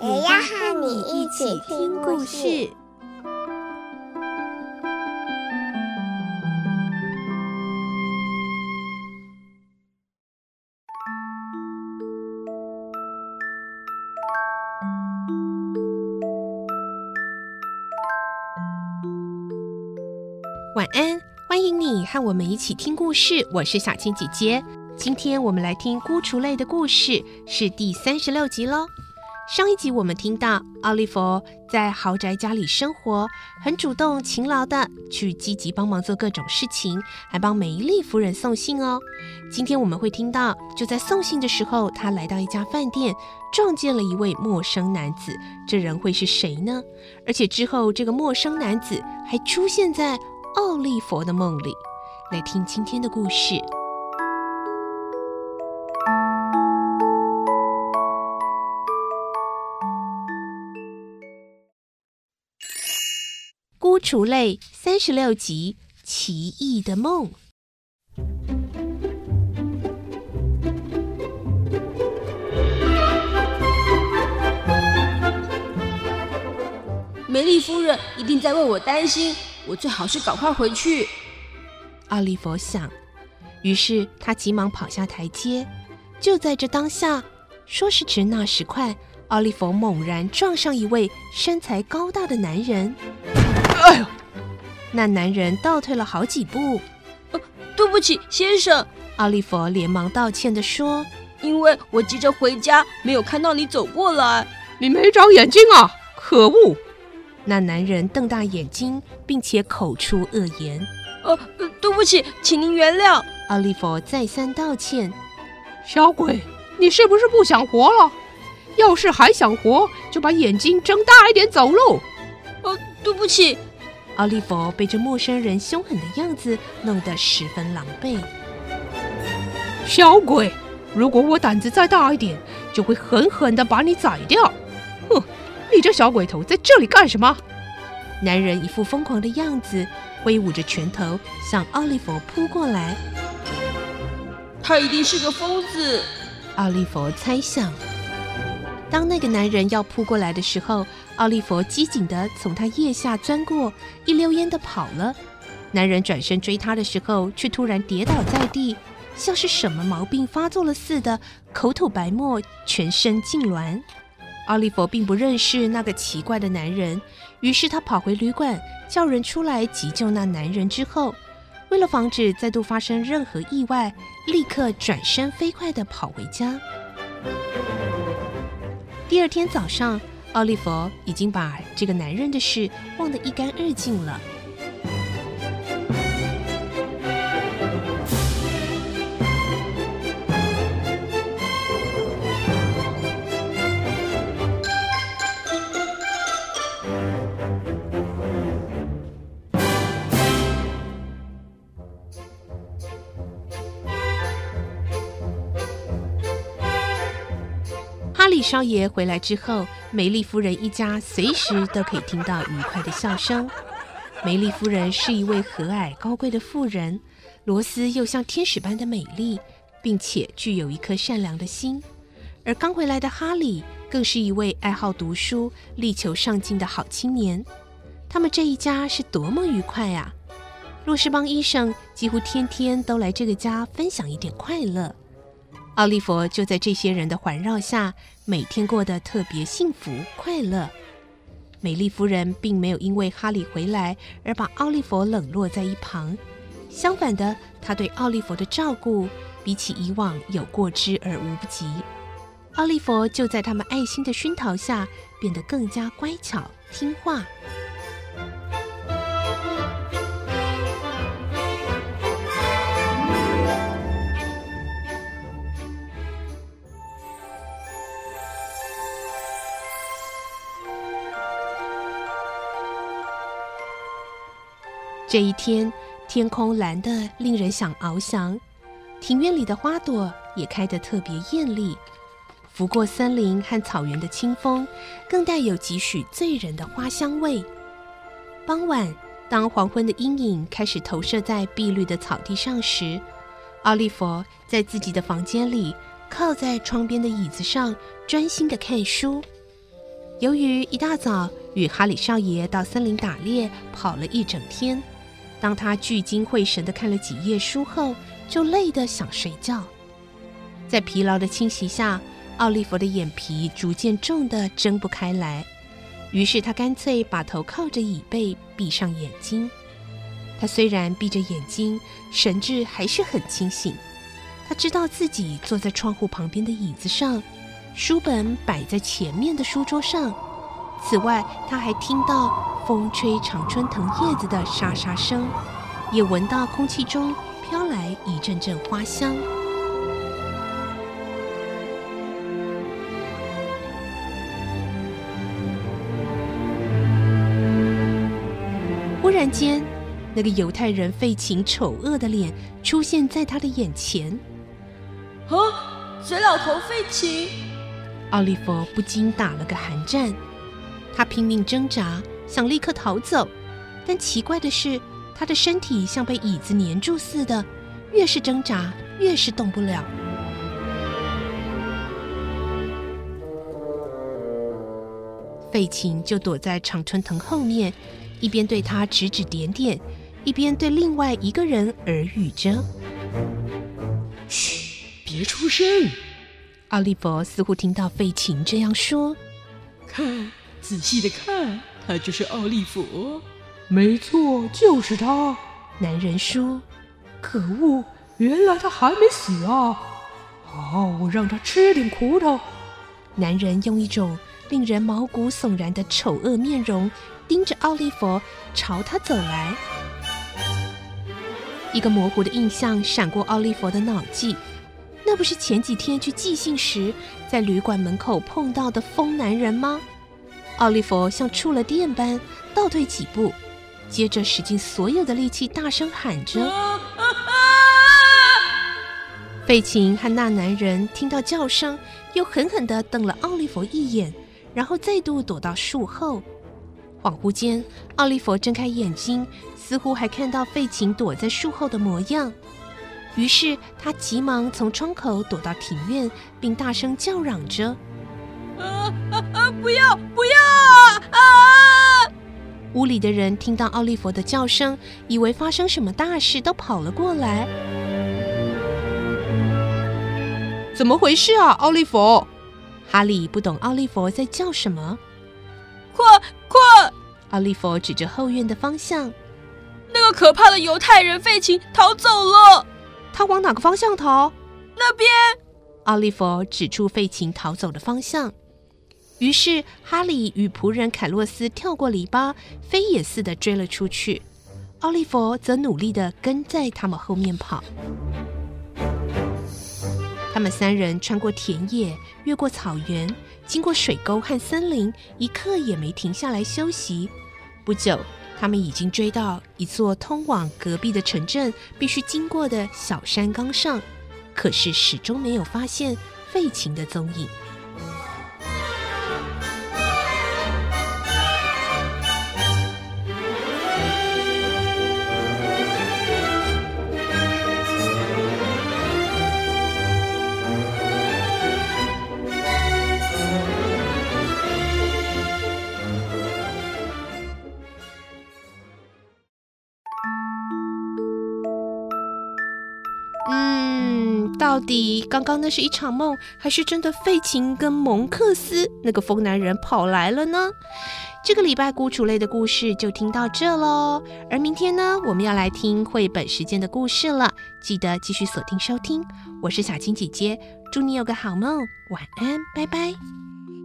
也要和你一起听故事。晚安，欢迎你和我们一起听故事。我是小青姐姐，今天我们来听孤雏泪的故事，是第三十六集喽。上一集我们听到奥利弗在豪宅家里生活，很主动、勤劳的去积极帮忙做各种事情，还帮梅丽夫人送信哦。今天我们会听到，就在送信的时候，他来到一家饭店，撞见了一位陌生男子。这人会是谁呢？而且之后这个陌生男子还出现在。奥利弗的梦里，来听今天的故事。孤雏泪三十六集：奇异的梦。梅丽夫人一定在为我担心。我最好是赶快回去，奥利弗想。于是他急忙跑下台阶。就在这当下，说时迟那时快，奥利弗猛然撞上一位身材高大的男人。哎呦！那男人倒退了好几步。呃，对不起，先生。奥利弗连忙道歉地说：“因为我急着回家，没有看到你走过来。你没长眼睛啊！可恶！”那男人瞪大眼睛，并且口出恶言。呃，对不起，请您原谅。奥利弗再三道歉。小鬼，你是不是不想活了？要是还想活，就把眼睛睁大一点走路。呃，对不起。奥利弗被这陌生人凶狠的样子弄得十分狼狈。小鬼，如果我胆子再大一点，就会狠狠的把你宰掉。哼！你这小鬼头在这里干什么？男人一副疯狂的样子，挥舞着拳头向奥利弗扑过来。他一定是个疯子，奥利弗猜想。当那个男人要扑过来的时候，奥利弗机警地从他腋下钻过，一溜烟地跑了。男人转身追他的时候，却突然跌倒在地，像是什么毛病发作了似的，口吐白沫，全身痉挛。奥利弗并不认识那个奇怪的男人，于是他跑回旅馆，叫人出来急救那男人。之后，为了防止再度发生任何意外，立刻转身飞快地跑回家。第二天早上，奥利弗已经把这个男人的事忘得一干二净了。哈里少爷回来之后，梅丽夫人一家随时都可以听到愉快的笑声。梅丽夫人是一位和蔼高贵的妇人，罗斯又像天使般的美丽，并且具有一颗善良的心。而刚回来的哈里更是一位爱好读书、力求上进的好青年。他们这一家是多么愉快啊！洛士邦医生几乎天天都来这个家分享一点快乐。奥利弗就在这些人的环绕下，每天过得特别幸福快乐。美丽夫人并没有因为哈里回来而把奥利弗冷落在一旁，相反的，她对奥利弗的照顾比起以往有过之而无不及。奥利弗就在他们爱心的熏陶下，变得更加乖巧听话。这一天，天空蓝得令人想翱翔，庭院里的花朵也开得特别艳丽。拂过森林和草原的清风，更带有几许醉人的花香味。傍晚，当黄昏的阴影开始投射在碧绿的草地上时，奥利弗在自己的房间里，靠在窗边的椅子上，专心地看书。由于一大早与哈里少爷到森林打猎，跑了一整天，当他聚精会神地看了几页书后，就累得想睡觉。在疲劳的侵袭下，奥利弗的眼皮逐渐重得睁不开来，于是他干脆把头靠着椅背，闭上眼睛。他虽然闭着眼睛，神智还是很清醒。他知道自己坐在窗户旁边的椅子上，书本摆在前面的书桌上。此外，他还听到风吹常春藤叶子的沙沙声，也闻到空气中飘来一阵阵花香。忽然间，那个犹太人费琴丑恶的脸出现在他的眼前。啊，贼老头费琴！奥利弗不禁打了个寒战。他拼命挣扎，想立刻逃走，但奇怪的是，他的身体像被椅子粘住似的，越是挣扎，越是动不了。费琴就躲在常春藤后面。一边对他指指点点，一边对另外一个人耳语着：“嘘，别出声。”奥利弗似乎听到费琴这样说：“看，仔细的看，他就是奥利弗。”“没错，就是他。”男人说。“可恶，原来他还没死啊！好，我让他吃点苦头。”男人用一种令人毛骨悚然的丑恶面容。盯着奥利弗朝他走来，一个模糊的印象闪过奥利弗的脑际，那不是前几天去寄信时在旅馆门口碰到的疯男人吗？奥利弗像触了电般倒退几步，接着使尽所有的力气大声喊着。费琴和那男人听到叫声，又狠狠地瞪了奥利弗一眼，然后再度躲到树后。恍惚间，奥利弗睁开眼睛，似乎还看到费琴躲在树后的模样。于是他急忙从窗口躲到庭院，并大声叫嚷着：“啊啊啊！不要，不要啊！”屋里的人听到奥利弗的叫声，以为发生什么大事，都跑了过来。怎么回事啊，奥利弗？哈利不懂奥利弗在叫什么。快快！奥利弗指着后院的方向，那个可怕的犹太人费琴逃走了。他往哪个方向逃？那边。奥利弗指出费琴逃走的方向。于是哈里与仆人凯洛斯跳过篱笆，飞也似的追了出去。奥利弗则努力地跟在他们后面跑。他们三人穿过田野，越过草原。经过水沟和森林，一刻也没停下来休息。不久，他们已经追到一座通往隔壁的城镇必须经过的小山岗上，可是始终没有发现费琴的踪影。到底刚刚那是一场梦，还是真的费琴跟蒙克斯那个疯男人跑来了呢？这个礼拜孤雏类的故事就听到这喽。而明天呢，我们要来听绘本时间的故事了，记得继续锁定收听。我是小青姐姐，祝你有个好梦，晚安，拜拜。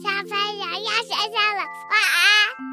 小朋友要睡觉了，晚安。